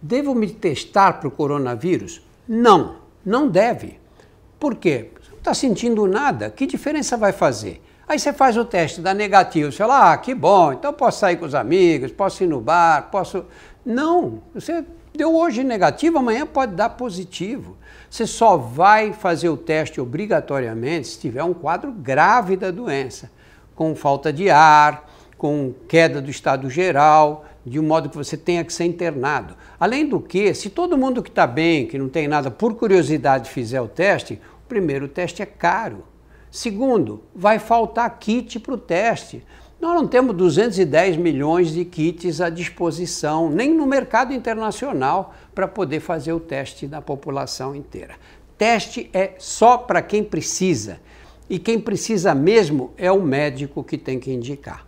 Devo me testar para o coronavírus? Não, não deve. Por quê? Você não está sentindo nada. Que diferença vai fazer? Aí você faz o teste, dá negativo. Você fala, ah, que bom, então posso sair com os amigos, posso ir no bar, posso. Não, você deu hoje negativo, amanhã pode dar positivo. Você só vai fazer o teste obrigatoriamente se tiver um quadro grave da doença, com falta de ar, com queda do estado geral, de um modo que você tenha que ser internado. Além do que, se todo mundo que está bem, que não tem nada, por curiosidade fizer o teste, o primeiro o teste é caro. Segundo, vai faltar kit para o teste. Nós não temos 210 milhões de kits à disposição, nem no mercado internacional, para poder fazer o teste da população inteira. Teste é só para quem precisa. E quem precisa mesmo é o médico que tem que indicar.